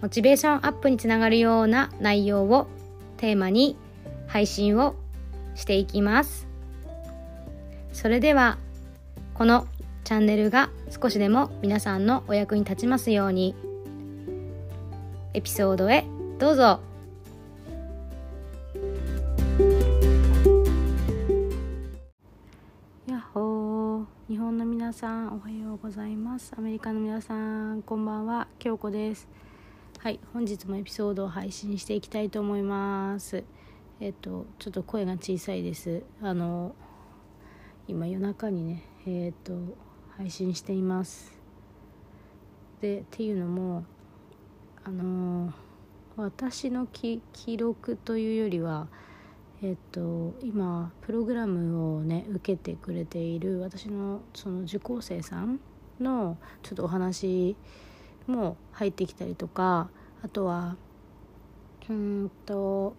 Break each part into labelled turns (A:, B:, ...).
A: モチベーションアップにつながるような内容をテーマに配信をしていきます。それではこのチャンネルが少しでも皆さんのお役に立ちますようにエピソードへどうぞ。やっほー。日本の皆さんおはようございます。アメリカの皆さんこんばんは。京子です。はい本日もエピソードを配信していきたいと思います。えっとちょっと声が小さいです。あの今夜中にねえっと配信しています。でっていうのもあの私の記録というよりはえっと、今プログラムをね受けてくれている私のその受講生さんのちょっとお話も入ってきたりとかあとはうんと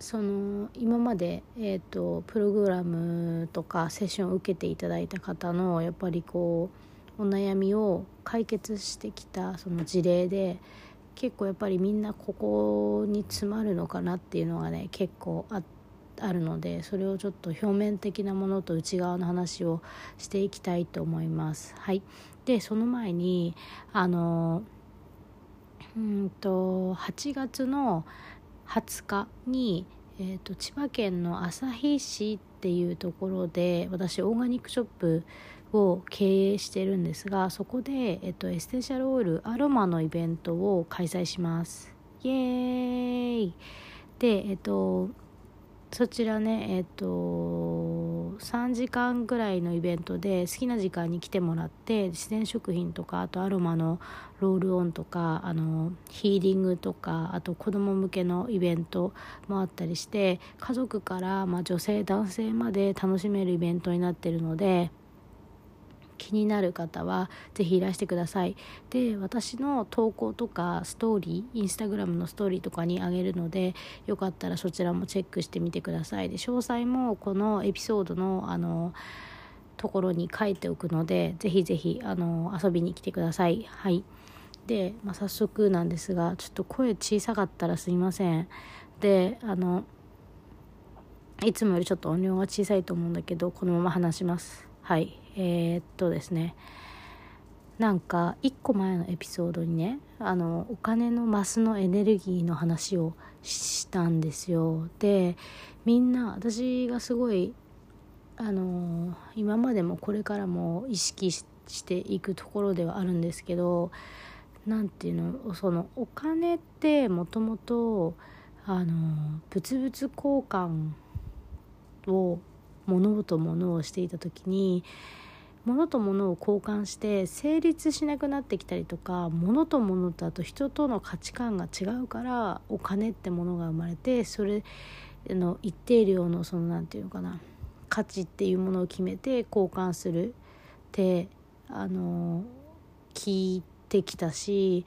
A: その今まで、えーと、プログラムとかセッションを受けていただいた方のやっぱりこうお悩みを解決してきたその事例で結構やっぱりみんなここに詰まるのかなっていうのがね結構あってあるのでそれをちょっと表面的なものと内側の話をしていきたいと思います。はい、でその前にあのうんと8月の20日に、えーと、千葉県の旭市っていうところで私オーガニックショップを経営してるんですがそこで、えっと、エステンシャルオイルアロマのイベントを開催します。イエーイ。でえっとそちらねえっと3時間ぐらいのイベントで好きな時間に来てもらって自然食品とかあとアロマのロールオンとかあのヒーリングとかあと子供向けのイベントもあったりして家族から、まあ、女性男性まで楽しめるイベントになってるので気になる方はぜひいらしてください。で私の投稿とかストーリーインスタグラムのストーリーとかにあげるのでよかったらそちらもチェックしてみてください。で詳細もこのエピソードのあのところに書いておくのでぜひぜひあの遊びに来てください。はい。で、まあ、早速なんですがちょっと声小さかったらすいません。であのいつもよりちょっと音量が小さいと思うんだけどこのまま話します。はい。えー、っとですねなんか1個前のエピソードにねあのお金のマスのエネルギーの話をしたんですよ。でみんな私がすごいあの今までもこれからも意識していくところではあるんですけど何ていうのそのお金ってもともとあの物々交換を物と物をしていた時に物と物を交換して成立しなくなってきたりとか物と物とあと人との価値観が違うからお金ってものが生まれてそれの一定量のその何て言うのかな価値っていうものを決めて交換するってあの聞いてきたし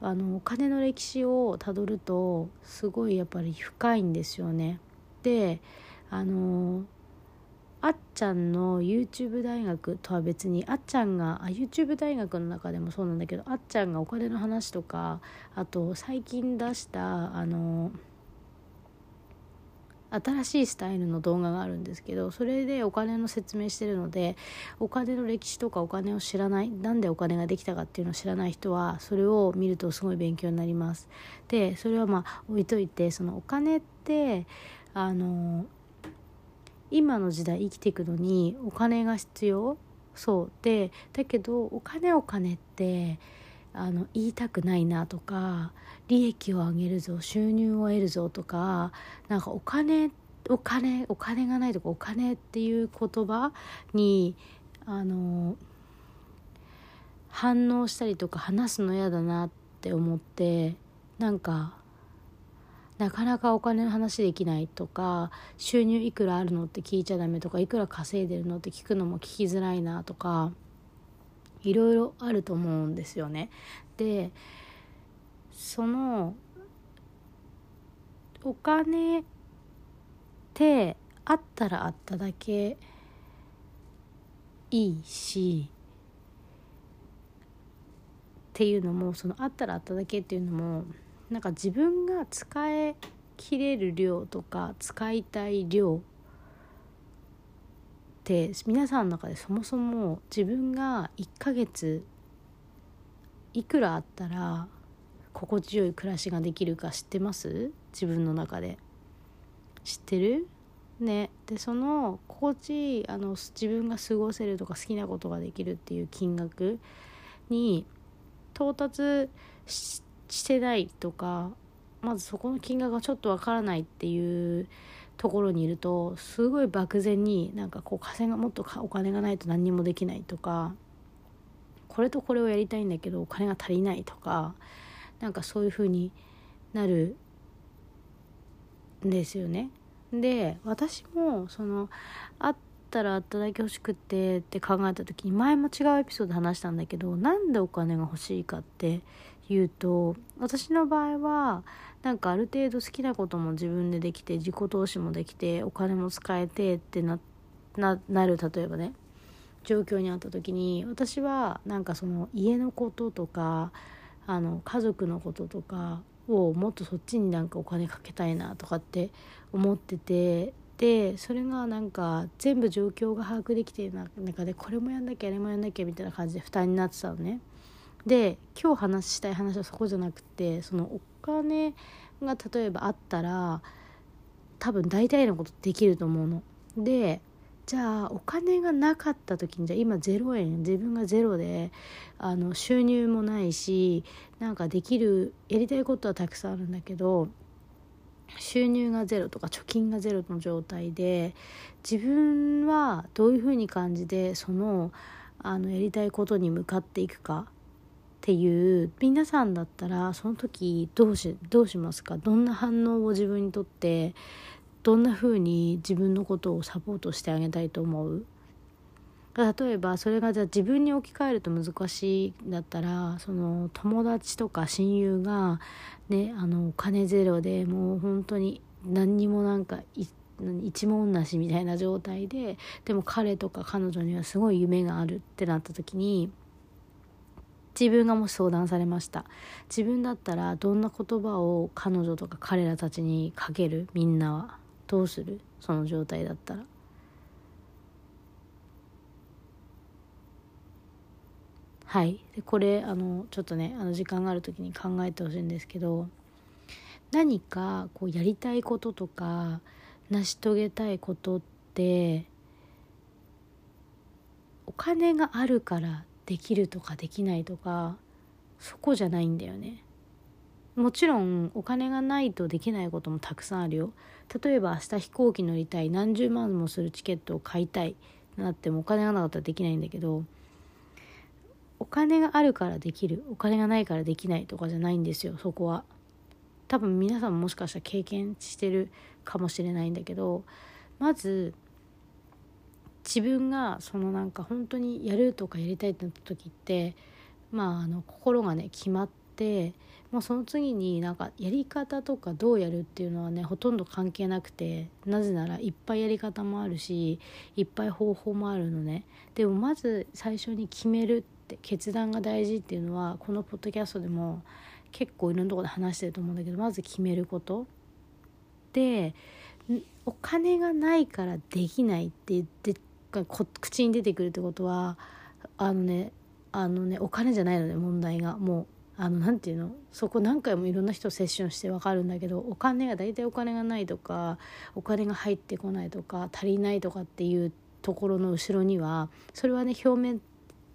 A: あのお金の歴史をたどるとすごいやっぱり深いんですよね。であのあっちゃんの YouTube 大学とは別にあっちゃんがあ YouTube 大学の中でもそうなんだけどあっちゃんがお金の話とかあと最近出したあの新しいスタイルの動画があるんですけどそれでお金の説明してるのでお金の歴史とかお金を知らないなんでお金ができたかっていうのを知らない人はそれを見るとすごい勉強になります。でそれはまあ置いといてそのお金ってあの今の時代生きていくのにお金が必要そうでだけどお金お金ってあの言いたくないなとか利益を上げるぞ収入を得るぞとかなんかお金お金お金がないとかお金っていう言葉にあの反応したりとか話すの嫌だなって思ってなんかなかなかお金の話できないとか収入いくらあるのって聞いちゃダメとかいくら稼いでるのって聞くのも聞きづらいなとかいろいろあると思うんですよね。でそのお金ってあったらあっただけいいしっていうのもそのあったらあっただけっていうのもなんか自分が使い切れる量とか使いたい量って皆さんの中でそもそも自分が1ヶ月いくらあったら心地よい暮らしができるか知ってます？自分の中で。知ってる？ね。でその心地いいあの自分が過ごせるとか好きなことができるっていう金額に到達してないとかまずそこの金額がちょっとわからないっていうところにいるとすごい漠然になんかこう稼がもっとお金がないと何にもできないとかこれとこれをやりたいんだけどお金が足りないとかなんかそういう風になるんですよね。で私もそのあったらあっただけ欲しくってって考えた時に前も違うエピソード話したんだけどなんでお金が欲しいかっていうと私の場合はなんかある程度好きなことも自分でできて自己投資もできてお金も使えてってなななる例えばね状況にあった時に私はなんかその家のこととかあの家族のこととかをもっとそっちになんかお金かけたいなとかって思っててでそれがなんか全部状況が把握できている中でこれもやんなきゃあれもやんなきゃみたいな感じで負担になってたのね。で今日話したい話はそこじゃなくてそのお金が例えばあったら多分大体のことできると思うの。でじゃあお金がなかった時にじゃあ今0円自分がゼロであの収入もないしなんかできるやりたいことはたくさんあるんだけど収入がゼロとか貯金がゼロの状態で自分はどういうふうに感じでそのあのやりたいことに向かっていくかっていう皆さんだったらその時どうしどうしますか？どんな反応を自分にとってどんな風に自分のことをサポートしてあげたいと思う？例えばそれがじゃあ自分に置き換えると難しいんだったらその友達とか親友がねあのお金ゼロでもう本当に何にもなんか一文なしみたいな状態ででも彼とか彼女にはすごい夢があるってなった時に自分がもし相談されました。自分だったらどんな言葉を彼女とか彼らたちにかける？みんなはどうする？その状態だったら。はい。でこれあのちょっとねあの時間がある時に考えてほしいんですけど何かこうやりたいこととか成し遂げたいことってお金があるからできるとかできないとかそこじゃないんだよね。もちろんお金がないとできないこともたくさんあるよ。例えば明日飛行機乗りたい何十万もするチケットを買いたいなってもお金がなかったらできないんだけどお金があるからできるお金がないからできないとかじゃないんですよそこは。多分皆さんもしかしたら経験してるかもしれないんだけどまず自分がそのなんか本当にやるとかやりたいってなった時ってまああの心がね決まってもうその次になんかやり方とかどうやるっていうのはねほとんど関係なくてなぜならいっぱいやり方もあるしいっぱい方法もあるのね。でもまず最初に決めるって決断が大事っていうのはこのポッドキャストでも結構いろんなとこで話してると思うんだけどまず決めること。でお金がないからできないって言って口に出てくるってことはあのねあのねお金じゃないので問題が。もうあのなんていうの？そこ何回もいろんな人セッションして分かるんだけどお金が大体お金がないとかお金が入ってこないとか足りないとかっていうところの後ろにはそれはね表面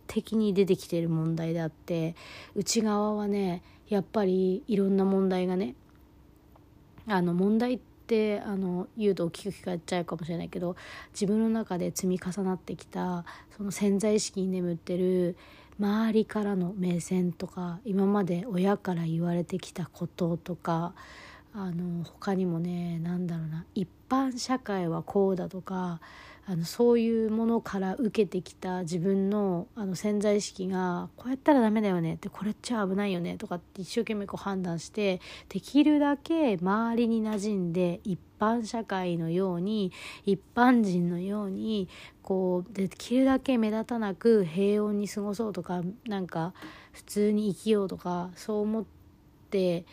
A: 的に出てきてる問題であって内側はねやっぱりいろんな問題がねあの問題ってあの言うと大きく聞かれちゃうかもしれないけど自分の中で積み重なってきたその潜在意識に眠ってる周りからの目線とか今まで親から言われてきたこととかあの他にもね何だろうな一般社会はこうだとかあのそういうものから受けてきた自分のあの潜在意識がこうやったらダメだよねってこれっちゃ危ないよねとかって一生懸命こう判断してできるだけ周りに馴染んで一般社会のように一般人のようにこうできるだけ目立たなく平穏に過ごそうとかなんか普通に生きようとかそう思って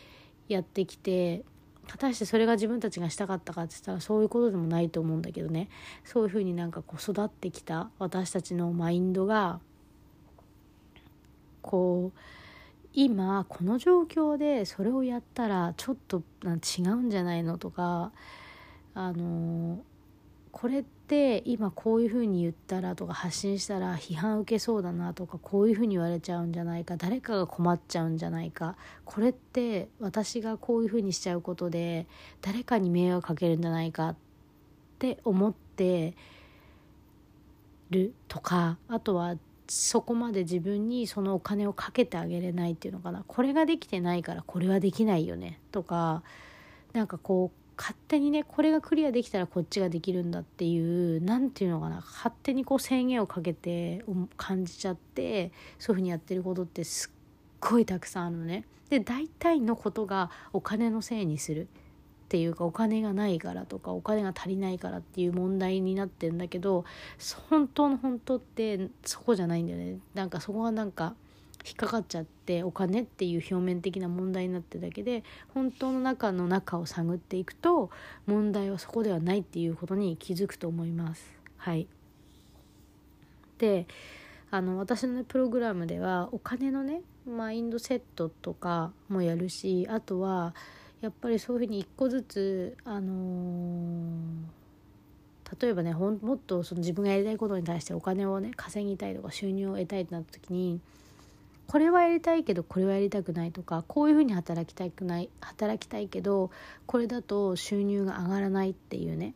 A: やってきて果たしてそれが自分たちがしたかったかって言ったらそういうことでもないと思うんだけどね。そういうふうになんかこう育ってきた私たちのマインドがこう今この状況でそれをやったらちょっと違うんじゃないのとかあのこれって今こういうふうに言ったらとか発信したら批判受けそうだなとかこういうふうに言われちゃうんじゃないか誰かが困っちゃうんじゃないかこれって私がこういうふうにしちゃうことで誰かに迷惑かけるんじゃないかって思ってるとかあとはそこまで自分にそのお金をかけてあげれないっていうのかな。これができてないからこれはできないよね。とかなんかこう勝手にねこれがクリアできたらこっちができるんだっていう何て言うのかな勝手にこう制限をかけて感じちゃってそういうふうにやってることってすっごいたくさんあるのね。で大体のことがお金のせいにするっていうかお金がないからとかお金が足りないからっていう問題になってんだけど本当の本当ってそこじゃないんだよね。なんかそこがなんか引っかかっちゃってお金っていう表面的な問題になってるだけで本当の中の中を探っていくと問題はそこではないっていうことに気づくと思います。はい、であの私の、ね、プログラムではお金のねマインドセットとかもやるしあとはやっぱりそういうふうに一個ずつあのー、例えばねほんもっとその自分がやりたいことに対してお金をね稼ぎたいとか収入を得たいってなった時にこれはやりたいけどこれはやりたくないとかこういうふうに働きたくない働きたいけどこれだと収入が上がらないっていうね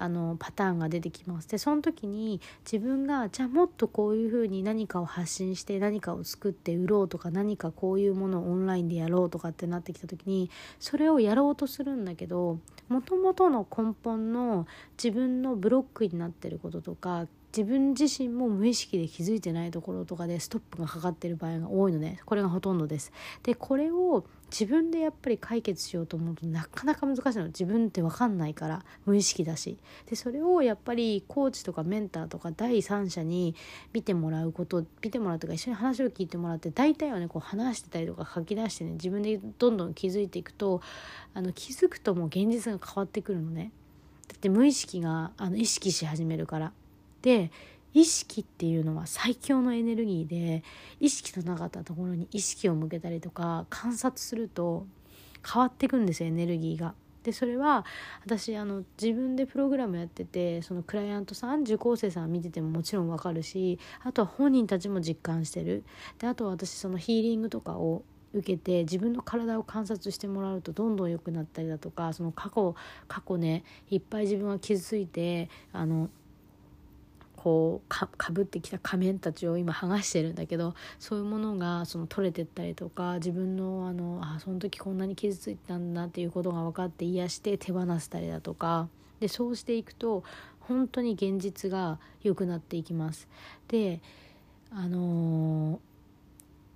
A: あのパターンが出てきます。でその時に自分がじゃあもっとこういうふうに何かを発信して何かを作って売ろうとか何かこういうものをオンラインでやろうとかってなってきた時にそれをやろうとするんだけどもともとの根本の自分のブロックになってることとか自分自身も無意識で気づいてないところとかでストップがかかってる場合が多いのね。これがほとんどです。でこれを自分でやっぱり解決しようと思うとなかなか難しいの。自分って分かんないから無意識だし。でそれをやっぱりコーチとかメンターとか第三者に見てもらうこと見てもらうとか一緒に話を聞いてもらって大体はねこう話してたりとか書き出してね自分でどんどん気づいていくとあの気づくともう現実が変わってくるのね。だって無意識があの意識し始めるから。で意識っていうのは最強のエネルギーで意識のなかったところに意識を向けたりとか観察すると変わっていくんですよエネルギーが。でそれは私あの自分でプログラムやっててそのクライアントさん受講生さん見ててももちろんわかるしあとは本人たちも実感してるであとは私そのヒーリングとかを受けて自分の体を観察してもらうとどんどん良くなったりだとかその過去過去ねいっぱい自分は傷ついてあのこうかぶってきた仮面たちを今剥がしてるんだけどそういうものがその取れてったりとか自分のあのあその時こんなに傷ついたんだなっていうことが分かって癒して手放したりだとかでそうしていくと本当に現実が良くなっていきます。であのー、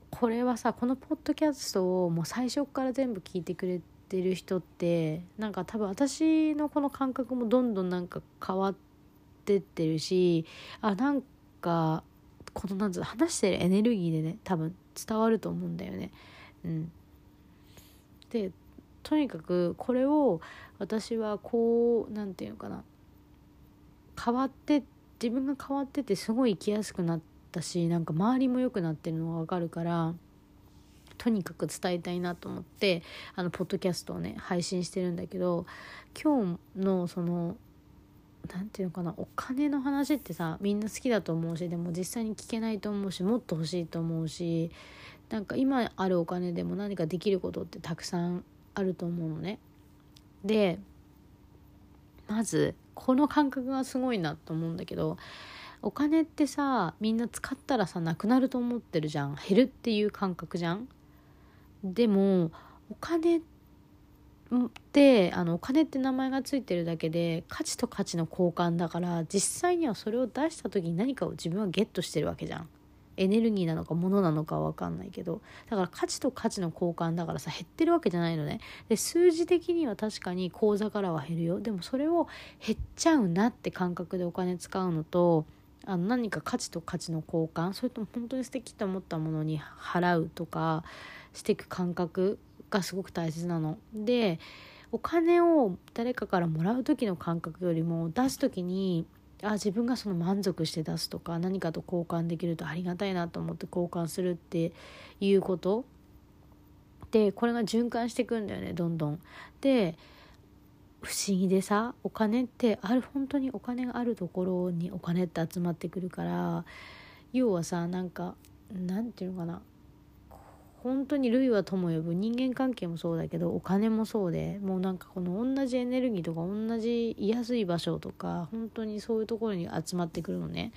A: これはさこのポッドキャストをもう最初から全部聞いてくれてる人ってなんか多分私のこの感覚もどんどんなんか変わってってってるしあなんかこのなんつう話してるエネルギーでね多分伝わると思うんだよね。うん、でとにかくこれを私はこう何て言うのかな変わって自分が変わっててすごい生きやすくなったしなんか周りも良くなってるのが分かるからとにかく伝えたいなと思ってあのポッドキャストをね配信してるんだけど今日のその何て言うのかなお金の話ってさみんな好きだと思うしでも実際に聞けないと思うしもっと欲しいと思うしなんか今あるお金でも何かできることってたくさんあると思うのね。でまずこの感覚がすごいなと思うんだけどお金ってさみんな使ったらさなくなると思ってるじゃん減るっていう感覚じゃんでもお金っであのお金って名前が付いてるだけで価値と価値の交換だから実際にはそれを出した時に何かを自分はゲットしてるわけじゃん。エネルギーなのか物なのかは分かんないけど。だから価値と価値の交換だからさ減ってるわけじゃないのね。で数字的には確かに口座からは減るよ。でもそれを減っちゃうなって感覚でお金使うのとあの何か価値と価値の交換。それとも本当に素敵と思ったものに払うとかしていく感覚がすごく大切なの。でお金を誰かからもらう時の感覚よりも出す時にあ自分がその満足して出すとか何かと交換できるとありがたいなと思って交換するっていうことでこれが循環していくんだよねどんどん。で不思議でさお金ってある本当にお金があるところにお金って集まってくるから要はさなんかなんていうのかな本当に類は友呼ぶ人間関係もそうだけどお金もそうでもうなんかこの同じエネルギーとか同じ居やすい場所とか本当にそういうところに集まってくるのね。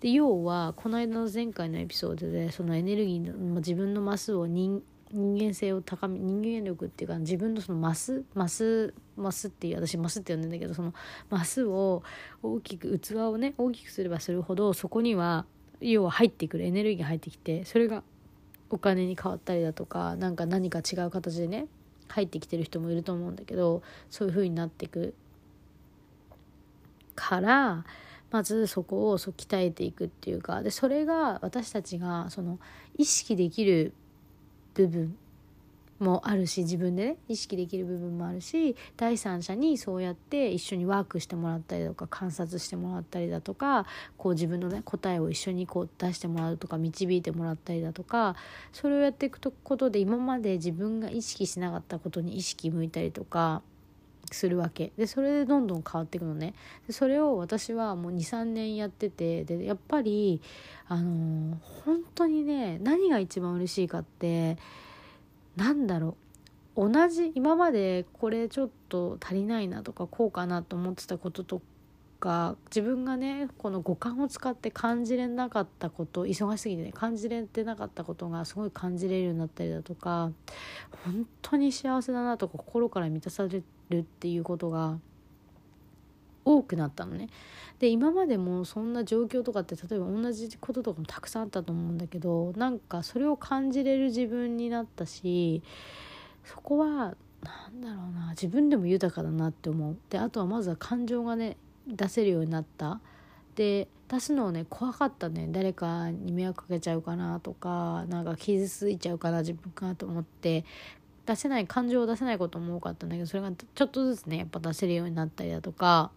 A: で要はこの間の前回のエピソードでそのエネルギーの自分のマスを人人間性を高め人間力っていうか自分のそのマスマスマスっていう私マスって呼んでんだけどそのマスを大きく器をね大きくすればするほどそこには要は入ってくるエネルギーが入ってきてそれがお金に変わったりだとか何か何か違う形でね入ってきてる人もいると思うんだけどそういう風になっていく。からまずそこをそう鍛えていくっていうかでそれが私たちがその意識できる部分もあるし自分でね意識できる部分もあるし第三者にそうやって一緒にワークしてもらったりとか観察してもらったりだとかこう自分のね答えを一緒にこう出してもらうとか導いてもらったりだとかそれをやっていくことで今まで自分が意識しなかったことに意識向いたりとかするわけ。でそれでどんどん変わっていくのね。でそれを私はもう23年やっててでやっぱりあのー、本当にね何が一番嬉しいかってなんだろう。同じ今までこれちょっと足りないなとかこうかなと思ってたこととか自分がねこの五感を使って感じれなかったこと忙しすぎてね感じれてなかったことがすごい感じれるようになったりだとか本当に幸せだなとか心から満たされるっていうことが多くなったのね。で今までもそんな状況とかって例えば同じこととかもたくさんあったと思うんだけどなんかそれを感じれる自分になったしそこは何だろうな自分でも豊かだなって思う。であとはまずは感情がね出せるようになった。で出すのをね怖かったね誰かに迷惑かけちゃうかなとかなんか傷ついちゃうかな自分かなと思って出せない感情を出せないことも多かったんだけどそれがちょっとずつねやっぱ出せるようになったりだとか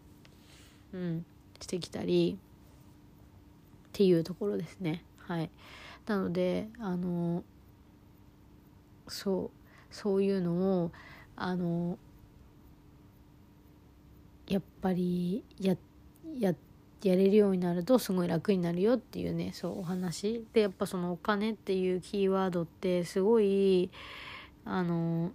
A: うん。してきたりっていうところですね。はい。なのであのそうそういうのをあのやっぱりやややれるようになるとすごい楽になるよっていうねそうお話。でやっぱそのお金っていうキーワードってすごいあの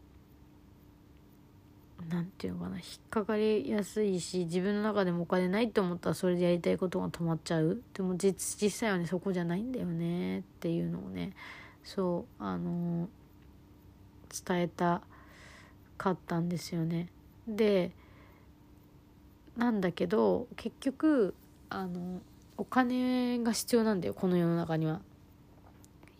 A: 何て言うのかな引っかかりやすいし自分の中でもお金ないって思ったらそれでやりたいことが止まっちゃうでも実実際はねそこじゃないんだよねっていうのをねそうあの伝えたかったんですよね。でなんだけど結局あのお金が必要なんだよこの世の中には。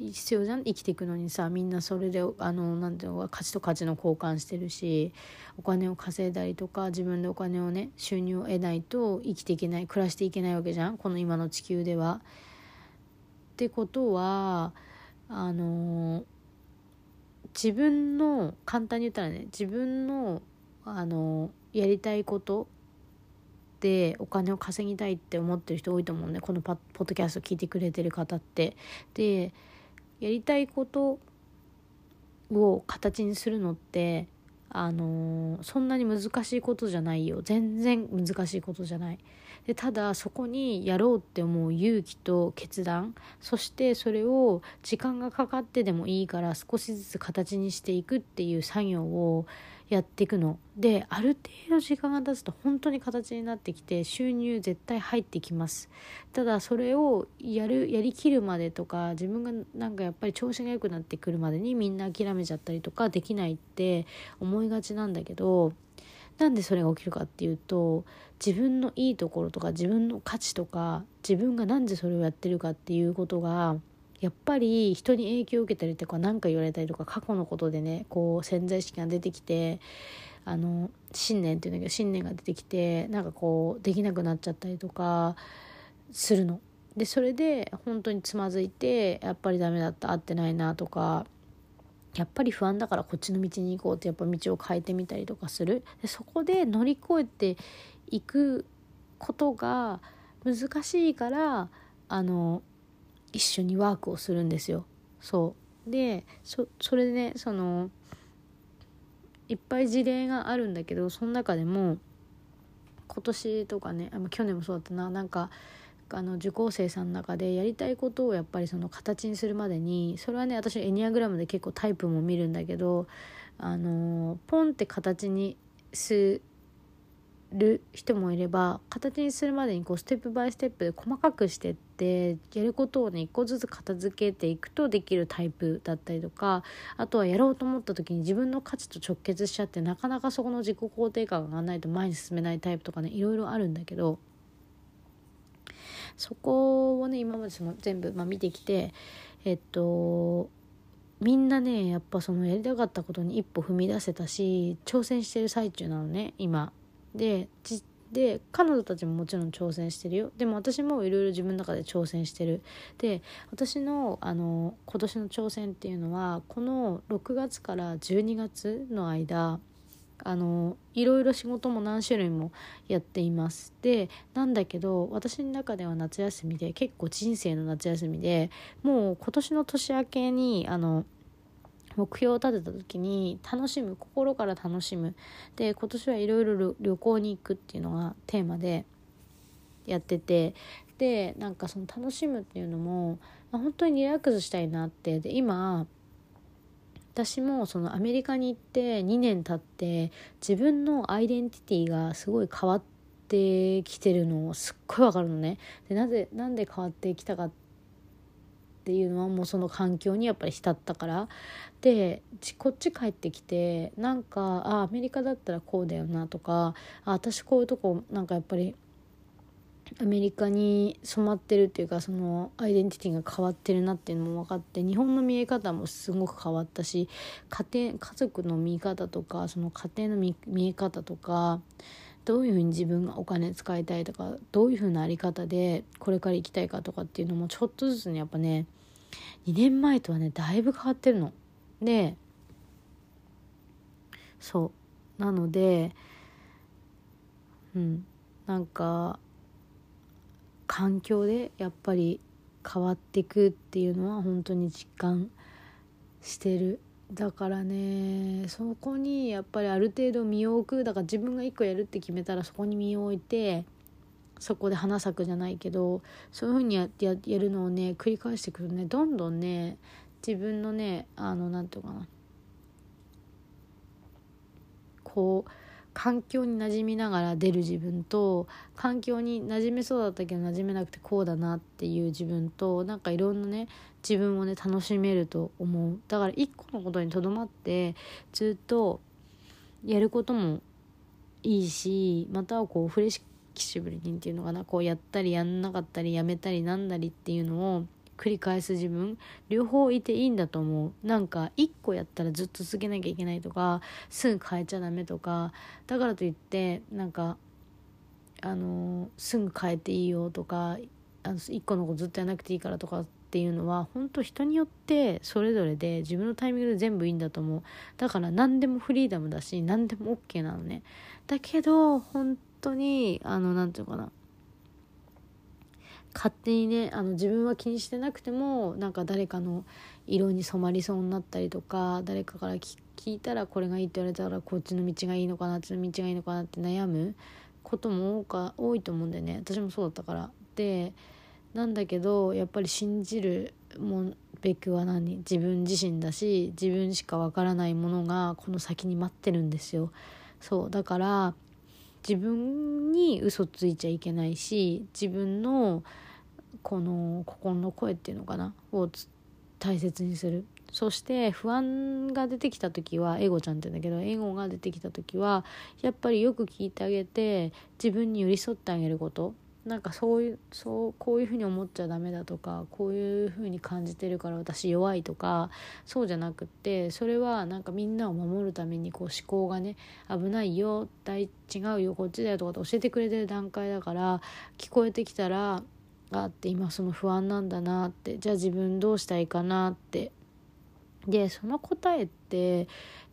A: 必要じゃん？生きていくのにさみんなそれであのなんていうの価値と価値の交換してるしお金を稼いだりとか自分でお金をね収入を得ないと生きていけない暮らしていけないわけじゃん？この今の地球では。ってことはあの自分の簡単に言ったらね自分のあのやりたいことでお金を稼ぎたいって思ってる人多いと思うねこのポッドキャスト聞いてくれてる方って。でやりたいことを形にするのってあのー、そんなに難しいことじゃないよ。全然難しいことじゃない。でただそこにやろうって思う勇気と決断そしてそれを時間がかかってでもいいから少しずつ形にしていくっていう作業をやっていくの。である程度時間が経つと本当に形になってきて収入絶対入ってきます。ただそれをやるやりきるまでとか自分がなんかやっぱり調子が良くなってくるまでにみんな諦めちゃったりとかできないって思いがちなんだけどなんでそれが起きるかっていうと自分のいいところとか自分の価値とか自分が何でそれをやってるかっていうことがやっぱり人に影響を受けたりとか何か言われたりとか過去のことでねこう潜在意識が出てきてあの信念っていうんだけど信念が出てきてなんかこうできなくなっちゃったりとかするの。でそれで本当につまずいてやっぱりダメだった合ってないなとかやっぱり不安だからこっちの道に行こうってやっぱ道を変えてみたりとかするでそこで乗り越えていくことが難しいからあの一緒にワークをするんですよ。そうでそれでねそのいっぱい事例があるんだけどその中でも今年とかねあ去年もそうだったななんかあの受講生さんの中でやりたいことをやっぱりその形にするまでにそれはね私エニアグラムで結構タイプも見るんだけどあのポンって形にする人もいれば形にするまでにこうステップバイステップで細かくしてってやることをね一個ずつ片付けていくとできるタイプだったりとかあとはやろうと思った時に自分の価値と直結しちゃってなかなかそこの自己肯定感が上がらないと前に進めないタイプとかねいろいろあるんだけどそこをね今までその全部、まあ、見てきてえっとみんなねやっぱそのやりたかったことに一歩踏み出せたし挑戦してる最中なのね今。でで彼女たちももちろん挑戦してるよ。でも私もいろいろ自分の中で挑戦してる。で私のあの今年の挑戦っていうのはこの6月から12月の間あのいろいろ仕事も何種類もやっています。でなんだけど私の中では夏休みで結構人生の夏休みでもう今年の年明けにあの目標を立てた時に楽しむ心から楽しむで今年はいろいろ旅行に行くっていうのがテーマでやっててでなんかその楽しむっていうのも、本当にリラックスしたいなってで今私もそのアメリカに行って2年経って自分のアイデンティティがすごい変わってきてるのをすっごいわかるのね。でなぜなんで変わってきたかっていうのはもうその環境にやっぱり浸ったから。でこっち帰ってきてなんかあアメリカだったらこうだよなとかあ私こういうとこなんかやっぱりアメリカに染まってるっていうかそのアイデンティティが変わってるなっていうのも分かって日本の見え方もすごく変わったし家庭家族の見方とかその家庭の見え方とかどういうふうに自分がお金使いたいとかどういうふうなあり方でこれから生きたいかとかっていうのもちょっとずつねやっぱね2年前とはねだいぶ変わってるの。でそう。なのでうん。なんか環境でやっぱり変わっていくっていうのは本当に実感してる。だからねそこにやっぱりある程度身を置く。だから自分が一個やるって決めたらそこに身を置いてそこで花咲くじゃないけどそういうふうにやややるのをね繰り返していくとね。どんどんね自分のねあの何て言うかな。こう環境に馴染みながら出る自分と環境に馴染めそうだったけど馴染めなくてこうだなっていう自分となんかいろんなね自分をね楽しめると思う。だから一個のことにとどまってずっとやることもいいしまたはこうフレキシブルにっていうのかな。こうやったりやんなかったりやめたりなんだりっていうのを繰り返す自分。両方いていいんだと思う。なんか一個やったらずっと続けなきゃいけないとかすぐ変えちゃダメとか。だからといってなんかあのすぐ変えていいよとかあの一個のことずっとやらなくていいからとかっていうのは本当人によってそれぞれで自分のタイミングで全部いいんだと思う。だから何でもフリーダムだし何でも OK なのね。だけど本当にあの何て言うかな。勝手にねあの自分は気にしてなくてもなんか誰かの色に染まりそうになったりとか誰かから聞いたらこれがいいって言われたらこっちの道がいいのかなあっちの道がいいのかなって悩むことも多か多いと思うんだよね。私もそうだったから。でなんだけどやっぱり信じるもんべくは何？自分自身だし自分しかわからないものがこの先に待ってるんですよ。そうだから自分に嘘ついちゃいけないし自分のこの心の声っていうのかなを大切にする。そして不安が出てきた時はエゴちゃんって言うんだけどエゴが出てきた時はやっぱりよく聞いてあげて自分に寄り添ってあげること。なんかそういうそうこういうふうに思っちゃダメだとかこういうふうに感じてるから私弱いとかそうじゃなくってそれはなんかみんなを守るためにこう思考がね危ないよ大違うよこっちだよとかって教えてくれてる段階だから聞こえてきたらあって今その不安なんだなってじゃあ自分どうしたいかなって。でその答えって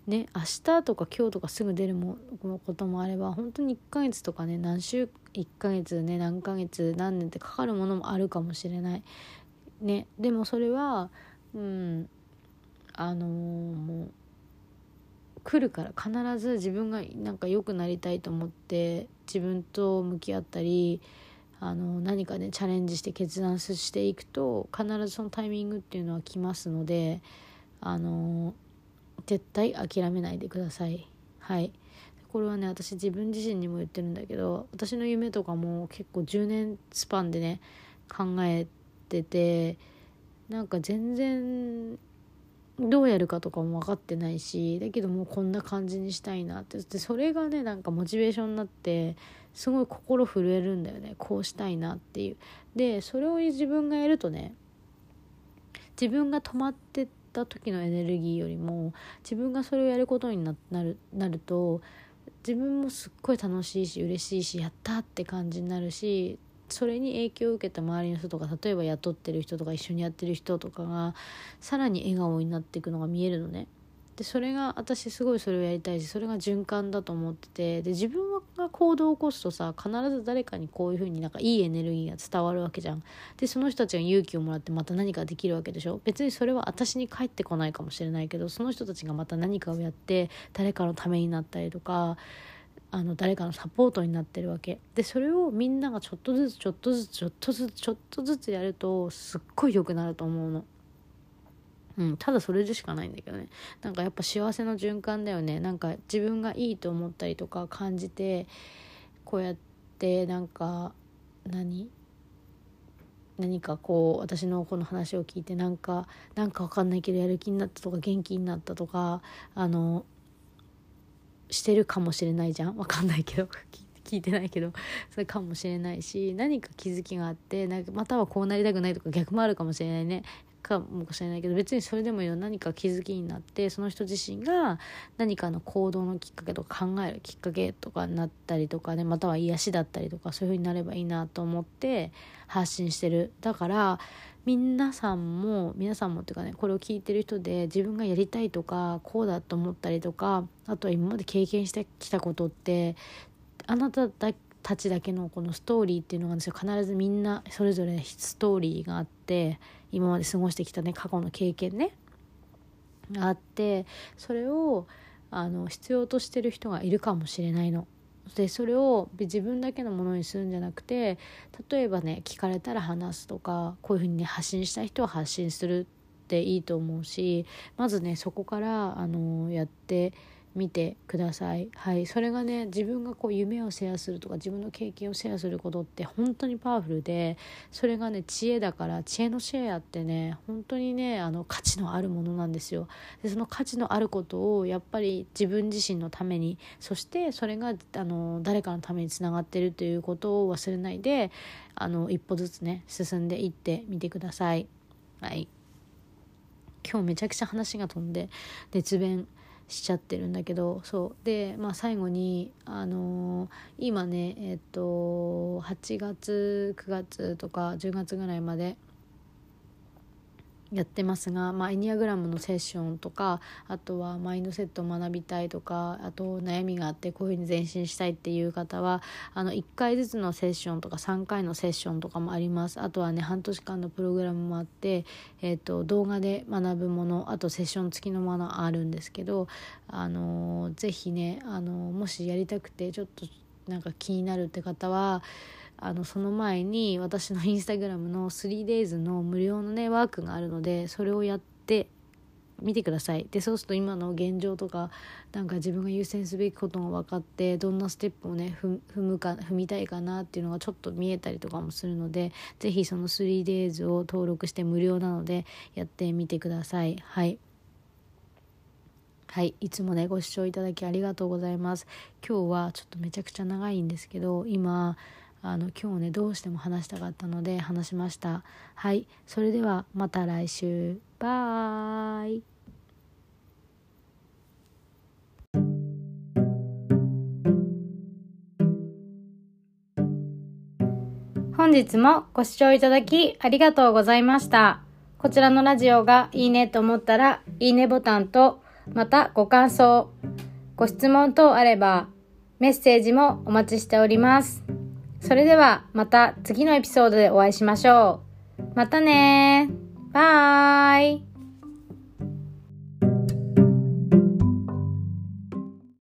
A: ね明日とか今日とかすぐ出るもこともあれば本当に1ヶ月とかね何週1ヶ月ね何ヶ月何年ってかかるものもあるかもしれない。ねでもそれはうんあのー、もう来るから必ず自分がなんか良くなりたいと思って自分と向き合ったりあの何かねチャレンジして決断していくと必ずそのタイミングっていうのは来ますのであの絶対諦めないでください。はい。これはね私自分自身にも言ってるんだけど私の夢とかも結構10年スパンでね考えててなんか全然どうやるかとかも分かってないしだけどもうこんな感じにしたいなって。でそれがねなんかモチベーションになってすごい心震えるんだよね。こうしたいなっていう。でそれを自分がやるとね自分が止まってた時のエネルギーよりも自分がそれをやることになるなると自分もすっごい楽しいし嬉しいしやったって感じになるしそれに影響を受けた周りの人とか例えば雇ってる人とか一緒にやってる人とかがさらに笑顔になっていくのが見えるのね。でそれが私すごいそれをやりたいしそれが循環だと思っててで自分が行動を起こすとさ必ず誰かにこういう風になんかいいエネルギーが伝わるわけじゃん。でその人たちが勇気をもらってまた何かできるわけでしょ？別にそれは私に返ってこないかもしれないけどその人たちがまた何かをやって誰かのためになったりとかあの誰かのサポートになってるわけ。でそれをみんながちょっとずつちょっとずつちょっとずつちょっとずつやるとすっごい良くなると思うの。うん、ただそれでしかないんだけどね。なんかやっぱ幸せの循環だよね。なんか自分がいいと思ったりとか感じてこうやってなんか何？何かこう私のこの話を聞いてなんかなんか分かんないけどやる気になったとか元気になったとかあのしてるかもしれないじゃん。分かんないけど。聞いてないけど。それかもしれないし何か気づきがあってなんかまたはこうなりたくないとか逆もあるかもしれないね。かもしれないけど別にそれでもいいよ何か気づきになってその人自身が何かの行動のきっかけとか考えるきっかけとかになったりとかねまたは癒しだったりとかそういう風になればいいなと思って発信してる。だから皆さんも皆さんもっていうかねこれを聞いてる人で自分がやりたいとかこうだと思ったりとかあとは今まで経験してきたことってあなただたちだけのこのストーリーっていうのがですよ必ずみんなそれぞれストーリーがあって今まで過ごしてきたね過去の経験ねがあってそれをあの必要としてる人がいるかもしれないの。でそれを自分だけのものにするんじゃなくて例えばね聞かれたら話すとかこういうふうにね発信したい人は発信するっていいと思うしまずねそこからあのやって見てください。はい、それがね自分がこう夢をシェアするとか自分の経験をシェアすることって本当にパワフルでそれがね知恵だから知恵のシェアってね本当にねあの価値のあるものなんですよ。でその価値のあることをやっぱり自分自身のためにそしてそれがあの誰かのためにつながってるということを忘れないであの一歩ずつね進んでいってみてください。はい今日めちゃくちゃ話が飛んで熱弁しちゃってるんだけどそう。で、まあ、最後に、あのー、今ねえっと8月9月とか10月ぐらいまでやってますが、まあ、エニアグラムのセッションとかあとはマインドセットを学びたいとかあと悩みがあってこういうふうに前進したいっていう方はあの1回ずつのセッションとか3回のセッションとかもあります。あとはね半年間のプログラムもあって、えーと、動画で学ぶものあとセッション付きのものあるんですけど、あのー、ぜひね、あのー、もしやりたくてちょっとなんか気になるって方はあのその前に私のインスタグラムの 3days の無料のねワークがあるのでそれをやって見てください。でそうすると今の現状とかなんか自分が優先すべきことが分かってどんなステップをね踏むか踏みたいかなっていうのがちょっと見えたりとかもするので是非その 3days を登録して無料なのでやってみてください。はい。はい、いつもねご視聴いただきありがとうございます。今日はちょっとめちゃくちゃ長いんですけど今あの今日ねどうしても話したかったので話しましたはいそれではまた来週バイ本日もご視聴いただきありがとうございました。こちらのラジオがいいねと思ったら、いいねボタンと、またご感想、ご質問等あれば、メッセージもお待ちしております。それではまた次のエピソードでお会いしましょう。またねバイ